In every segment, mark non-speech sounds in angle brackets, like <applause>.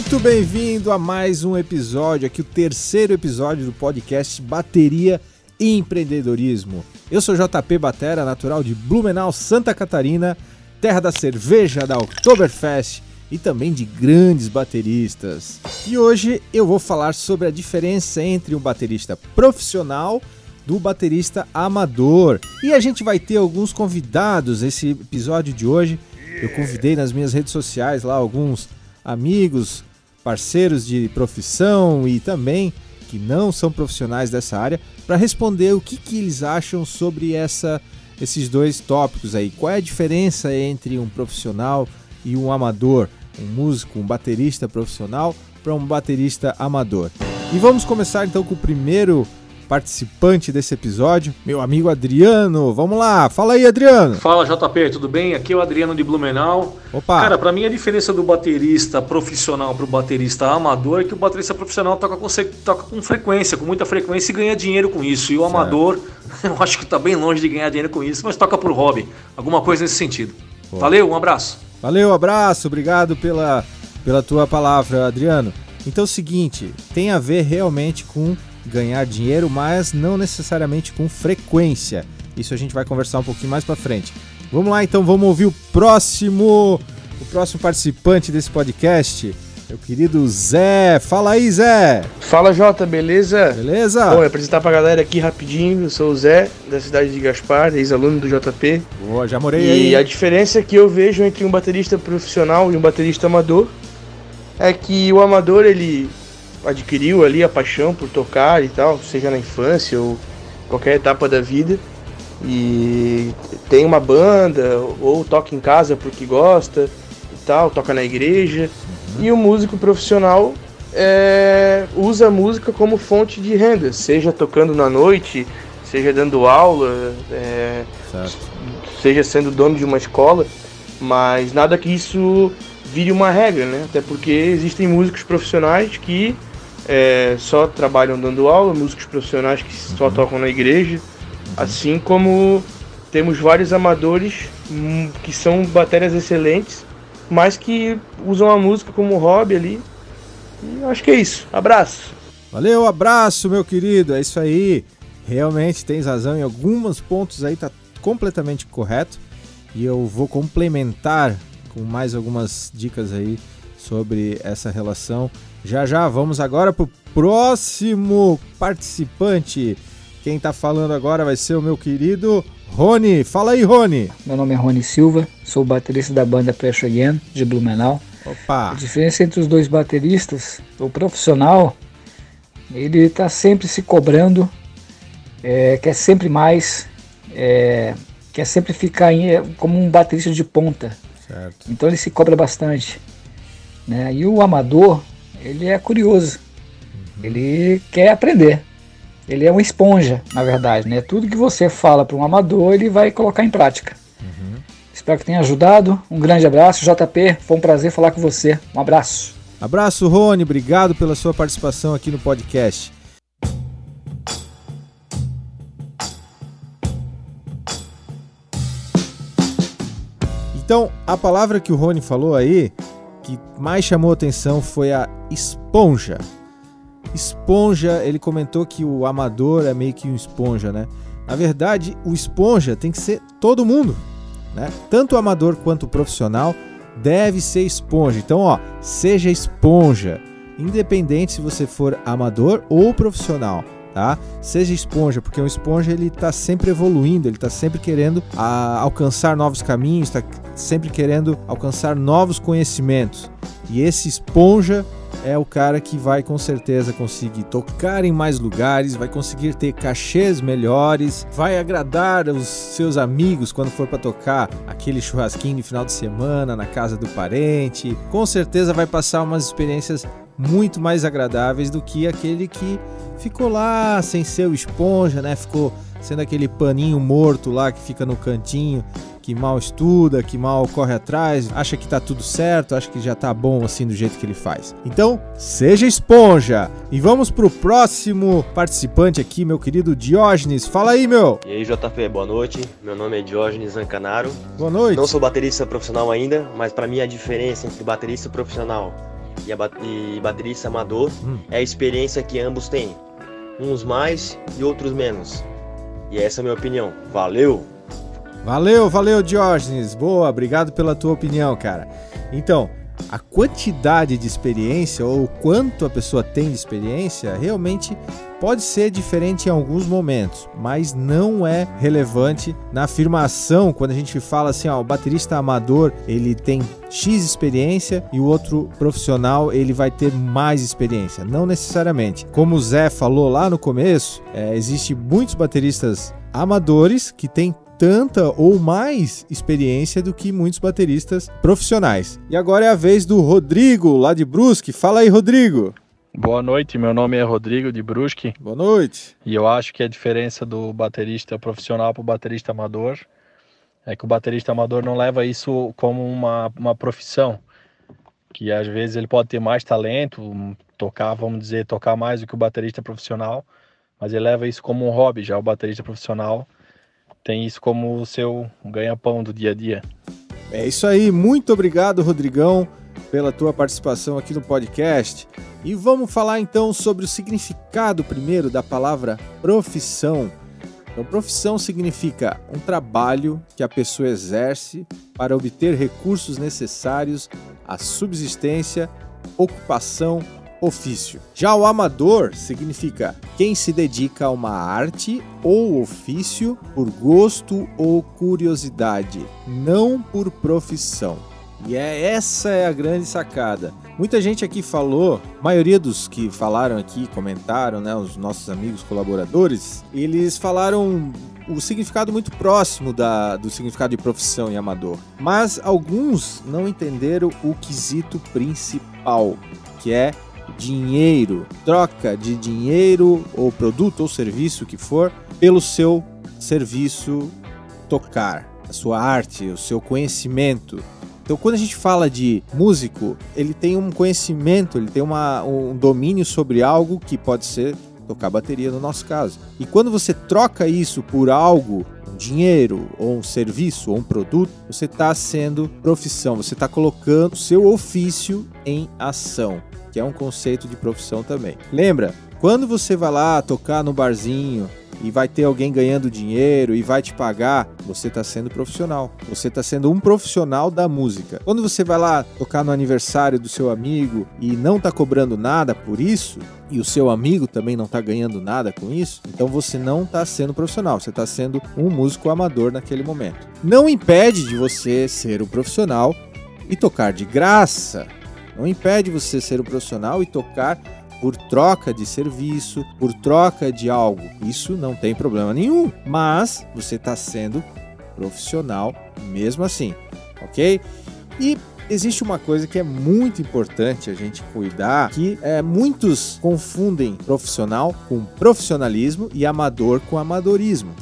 Muito bem-vindo a mais um episódio, aqui o terceiro episódio do podcast Bateria e Empreendedorismo. Eu sou JP Batera, natural de Blumenau, Santa Catarina, terra da cerveja da Oktoberfest e também de grandes bateristas. E hoje eu vou falar sobre a diferença entre um baterista profissional do baterista amador. E a gente vai ter alguns convidados nesse episódio de hoje. Eu convidei nas minhas redes sociais lá alguns amigos, parceiros de profissão e também que não são profissionais dessa área para responder o que, que eles acham sobre essa, esses dois tópicos aí. Qual é a diferença entre um profissional e um amador? Um músico, um baterista profissional para um baterista amador. E vamos começar então com o primeiro participante desse episódio, meu amigo Adriano. Vamos lá, fala aí, Adriano. Fala, JP, tudo bem? Aqui é o Adriano de Blumenau. Opa. Cara, para mim a diferença do baterista profissional pro baterista amador é que o baterista profissional toca com, toca com frequência, com muita frequência e ganha dinheiro com isso. E o certo. amador, <laughs> eu acho que tá bem longe de ganhar dinheiro com isso, mas toca por hobby. Alguma coisa nesse sentido. Pô. Valeu, um abraço. Valeu, abraço, obrigado pela, pela tua palavra, Adriano. Então é o seguinte, tem a ver realmente com ganhar dinheiro, mas não necessariamente com frequência. Isso a gente vai conversar um pouquinho mais para frente. Vamos lá, então, vamos ouvir o próximo, o próximo participante desse podcast. Meu querido Zé. Fala aí, Zé. Fala, Jota, beleza? Beleza? Bom, apresentar pra galera aqui rapidinho. Eu sou o Zé, da cidade de Gaspar, ex-aluno do JP. Boa, já morei e aí. E a diferença que eu vejo entre um baterista profissional e um baterista amador é que o amador, ele adquiriu ali a paixão por tocar e tal, seja na infância ou qualquer etapa da vida. E tem uma banda ou toca em casa porque gosta e tal, toca na igreja. Uhum. E o músico profissional é, usa a música como fonte de renda, seja tocando na noite, seja dando aula, é, seja sendo dono de uma escola, mas nada que isso vire uma regra, né? Até porque existem músicos profissionais que é, só trabalham dando aula, músicos profissionais que só uhum. tocam na igreja, uhum. assim como temos vários amadores hum, que são baterias excelentes, mas que usam a música como hobby ali. E acho que é isso. Abraço. Valeu, abraço, meu querido. É isso aí. Realmente tens razão em alguns pontos aí tá completamente correto. E eu vou complementar com mais algumas dicas aí sobre essa relação já já, vamos agora para o próximo participante. Quem está falando agora vai ser o meu querido Rony. Fala aí, Rony. Meu nome é Rony Silva, sou baterista da banda Pressure Again, de Blumenau. Opa! A diferença entre os dois bateristas, o profissional, ele está sempre se cobrando, é, quer sempre mais, é, quer sempre ficar em, como um baterista de ponta. Certo. Então ele se cobra bastante. Né? E o amador, ele é curioso. Uhum. Ele quer aprender. Ele é uma esponja, na verdade, né? Tudo que você fala para um amador, ele vai colocar em prática. Uhum. Espero que tenha ajudado. Um grande abraço, JP. Foi um prazer falar com você. Um abraço. Abraço, Rony. Obrigado pela sua participação aqui no podcast. Então, a palavra que o Rony falou aí que mais chamou atenção foi a esponja. Esponja, ele comentou que o amador é meio que um esponja, né? Na verdade, o esponja tem que ser todo mundo, né? Tanto o amador quanto o profissional deve ser esponja. Então, ó, seja esponja, independente se você for amador ou profissional tá? Seja esponja, porque um esponja ele está sempre evoluindo, ele está sempre querendo a, alcançar novos caminhos, está sempre querendo alcançar novos conhecimentos. E esse esponja é o cara que vai com certeza conseguir tocar em mais lugares, vai conseguir ter cachês melhores, vai agradar os seus amigos quando for para tocar aquele churrasquinho de final de semana na casa do parente. Com certeza vai passar umas experiências muito mais agradáveis do que aquele que ficou lá sem ser o esponja, né? Ficou sendo aquele paninho morto lá que fica no cantinho, que mal estuda, que mal corre atrás, acha que tá tudo certo, acha que já tá bom assim do jeito que ele faz. Então, seja esponja. E vamos pro próximo participante aqui, meu querido Diógenes. Fala aí, meu. E aí, JP, boa noite. Meu nome é Diógenes Zancanaro. Boa noite. Não sou baterista profissional ainda, mas para mim a diferença entre baterista profissional e, a ba e baterista amador Hum. é a experiência que ambos têm. Uns mais e outros menos. E essa é a minha opinião. Valeu! Valeu, valeu, Diógenes. Boa, obrigado pela tua opinião, cara. Então, a quantidade de experiência ou quanto a pessoa tem de experiência realmente pode ser diferente em alguns momentos, mas não é relevante na afirmação quando a gente fala assim, ó, o baterista amador, ele tem X experiência e o outro profissional, ele vai ter mais experiência. Não necessariamente. Como o Zé falou lá no começo, é, existe muitos bateristas amadores que têm tanta ou mais experiência do que muitos bateristas profissionais. E agora é a vez do Rodrigo, lá de Brusque. Fala aí, Rodrigo. Boa noite, meu nome é Rodrigo de Brusque Boa noite. e eu acho que a diferença do baterista profissional para o baterista amador é que o baterista amador não leva isso como uma, uma profissão, que às vezes ele pode ter mais talento, tocar, vamos dizer, tocar mais do que o baterista profissional, mas ele leva isso como um hobby, já o baterista profissional tem isso como o seu ganha-pão do dia a dia. É isso aí, muito obrigado, Rodrigão, pela tua participação aqui no podcast. E vamos falar então sobre o significado primeiro da palavra profissão. Então, profissão significa um trabalho que a pessoa exerce para obter recursos necessários à subsistência, ocupação, ofício. Já o amador significa quem se dedica a uma arte ou ofício por gosto ou curiosidade, não por profissão. E é essa é a grande sacada. Muita gente aqui falou, maioria dos que falaram aqui, comentaram, né, os nossos amigos colaboradores, eles falaram o significado muito próximo da, do significado de profissão e amador. Mas alguns não entenderam o quesito principal, que é dinheiro, troca de dinheiro ou produto ou serviço que for pelo seu serviço tocar, a sua arte, o seu conhecimento. Então, quando a gente fala de músico, ele tem um conhecimento, ele tem uma, um domínio sobre algo que pode ser tocar bateria no nosso caso. E quando você troca isso por algo, um dinheiro, ou um serviço, ou um produto, você está sendo profissão, você está colocando o seu ofício em ação, que é um conceito de profissão também. Lembra, quando você vai lá tocar no barzinho, e vai ter alguém ganhando dinheiro e vai te pagar, você está sendo profissional. Você está sendo um profissional da música. Quando você vai lá tocar no aniversário do seu amigo e não está cobrando nada por isso, e o seu amigo também não está ganhando nada com isso, então você não está sendo profissional, você está sendo um músico amador naquele momento. Não impede de você ser um profissional e tocar de graça. Não impede você ser um profissional e tocar por troca de serviço, por troca de algo. Isso não tem problema nenhum, mas você está sendo profissional mesmo assim, ok? E existe uma coisa que é muito importante a gente cuidar, que é, muitos confundem profissional com profissionalismo e amador com amadorismo. <laughs>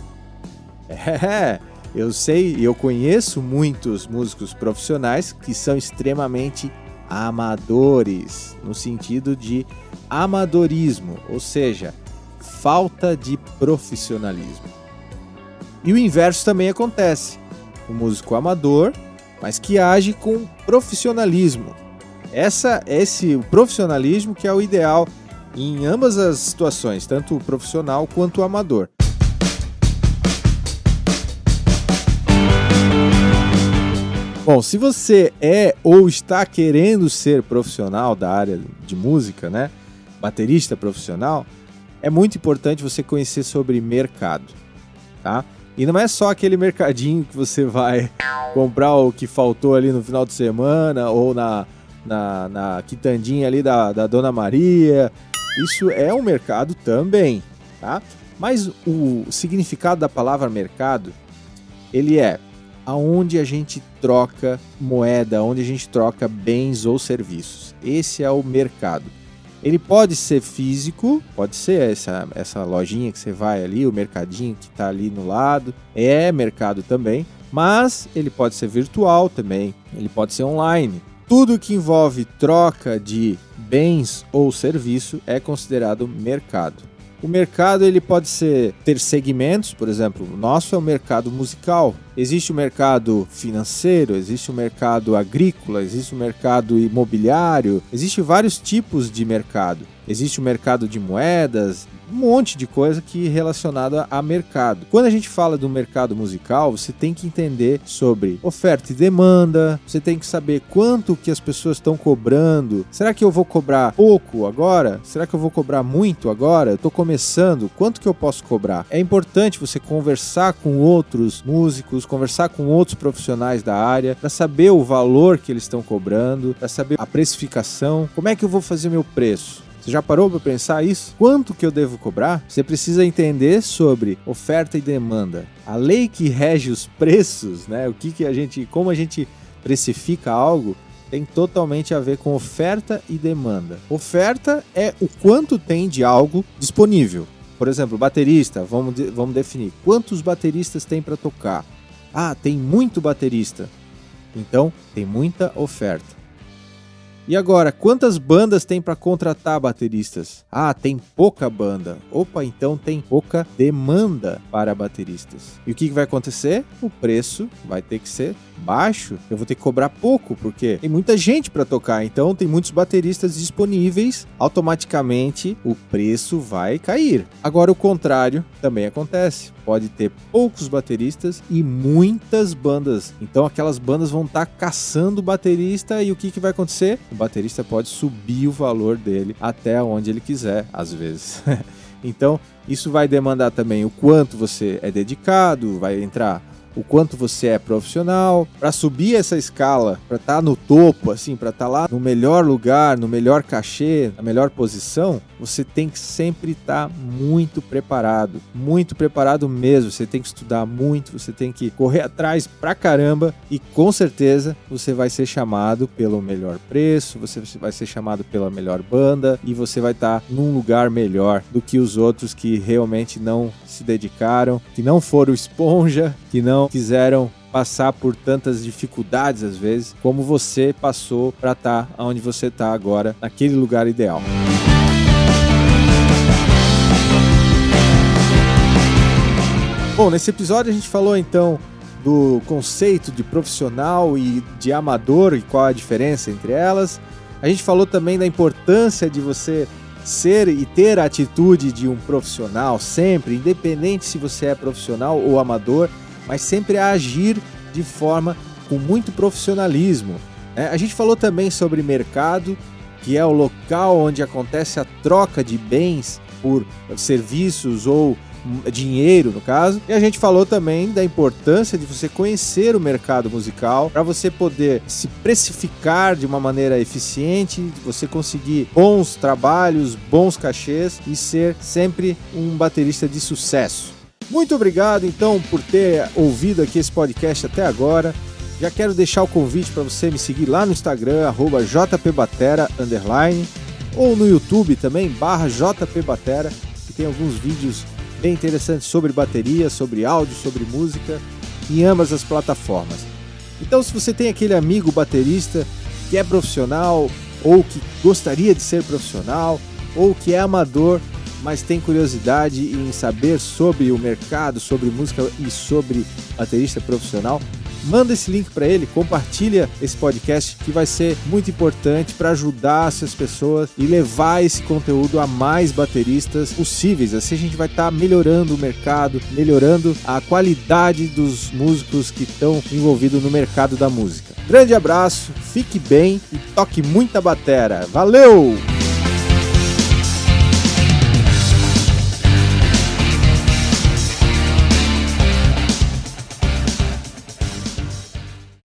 É, eu sei, eu conheço muitos músicos profissionais que são extremamente amadores, no sentido de amadorismo, ou seja, falta de profissionalismo. E o inverso também acontece. O músico amador, mas que age com profissionalismo. Essa, esse o profissionalismo que é o ideal em ambas as situações, tanto o profissional quanto o amador. Bom, se você é ou está querendo ser profissional da área de música, né? Baterista profissional, é muito importante você conhecer sobre mercado, tá? E não é só aquele mercadinho que você vai <laughs> comprar o que faltou ali no final de semana ou na, na, na quitandinha ali da, da Dona Maria. Isso é um mercado também, tá? Mas o significado da palavra mercado, ele é aonde a gente troca moeda, onde a gente troca bens ou serviços. Esse é o mercado. Ele pode ser físico, pode ser essa, essa lojinha que você vai ali, o mercadinho que está ali no lado, é mercado também, mas ele pode ser virtual também, ele pode ser online. Tudo que envolve troca de bens ou serviço é considerado mercado. O mercado ele pode ser ter segmentos, por exemplo, o nosso é o mercado musical. Existe o mercado financeiro, existe o mercado agrícola, existe o mercado imobiliário, existe vários tipos de mercado. Existe o mercado de moedas, um monte de coisa que relacionada a mercado. Quando a gente fala do mercado musical, você tem que entender sobre oferta e demanda, você tem que saber quanto que as pessoas estão cobrando. Será que eu vou cobrar pouco agora? Será que eu vou cobrar muito agora? Eu estou começando, quanto que eu posso cobrar? É importante você conversar com outros músicos, conversar com outros profissionais da área para saber o valor que eles estão cobrando, para saber a precificação, como é que eu vou fazer meu preço. Você já parou para pensar isso? Quanto que eu devo cobrar? Você precisa entender sobre oferta e demanda. A lei que rege os preços, né? O que, que a gente, como a gente precifica algo, tem totalmente a ver com oferta e demanda. Oferta é o quanto tem de algo disponível. Por exemplo, baterista, vamos, de, vamos definir quantos bateristas tem para tocar. Ah, tem muito baterista. Então, tem muita oferta. E agora, quantas bandas tem para contratar bateristas? Ah, tem pouca banda. Opa, então tem pouca demanda para bateristas. E o que vai acontecer? O preço vai ter que ser baixo. Eu vou ter que cobrar pouco, porque tem muita gente para tocar, então tem muitos bateristas disponíveis. Automaticamente o preço vai cair. Agora, o contrário também acontece pode ter poucos bateristas e muitas bandas. Então aquelas bandas vão estar tá caçando baterista e o que, que vai acontecer? O baterista pode subir o valor dele até onde ele quiser, às vezes. <laughs> então isso vai demandar também o quanto você é dedicado, vai entrar o quanto você é profissional, para subir essa escala, para estar tá no topo, assim, para estar tá lá no melhor lugar, no melhor cachê, na melhor posição, você tem que sempre estar tá muito preparado, muito preparado mesmo. Você tem que estudar muito, você tem que correr atrás pra caramba e com certeza você vai ser chamado pelo melhor preço, você vai ser chamado pela melhor banda e você vai estar tá num lugar melhor do que os outros que realmente não se dedicaram, que não foram esponja, que não quiseram passar por tantas dificuldades às vezes, como você passou para estar tá onde você está agora, naquele lugar ideal. Bom, nesse episódio a gente falou então do conceito de profissional e de amador e qual a diferença entre elas. A gente falou também da importância de você ser e ter a atitude de um profissional sempre, independente se você é profissional ou amador, mas sempre a agir de forma com muito profissionalismo. É, a gente falou também sobre mercado, que é o local onde acontece a troca de bens por serviços ou dinheiro no caso. E a gente falou também da importância de você conhecer o mercado musical para você poder se precificar de uma maneira eficiente, você conseguir bons trabalhos, bons cachês e ser sempre um baterista de sucesso. Muito obrigado então por ter ouvido aqui esse podcast até agora. Já quero deixar o convite para você me seguir lá no Instagram, jpbatera, underline, ou no YouTube também, barra jpbatera, que tem alguns vídeos bem interessante sobre bateria, sobre áudio, sobre música, em ambas as plataformas. Então, se você tem aquele amigo baterista que é profissional ou que gostaria de ser profissional ou que é amador, mas tem curiosidade em saber sobre o mercado, sobre música e sobre baterista profissional, manda esse link para ele, compartilha esse podcast que vai ser muito importante para ajudar essas pessoas e levar esse conteúdo a mais bateristas possíveis. Assim a gente vai estar tá melhorando o mercado, melhorando a qualidade dos músicos que estão envolvidos no mercado da música. Grande abraço, fique bem e toque muita batera. Valeu!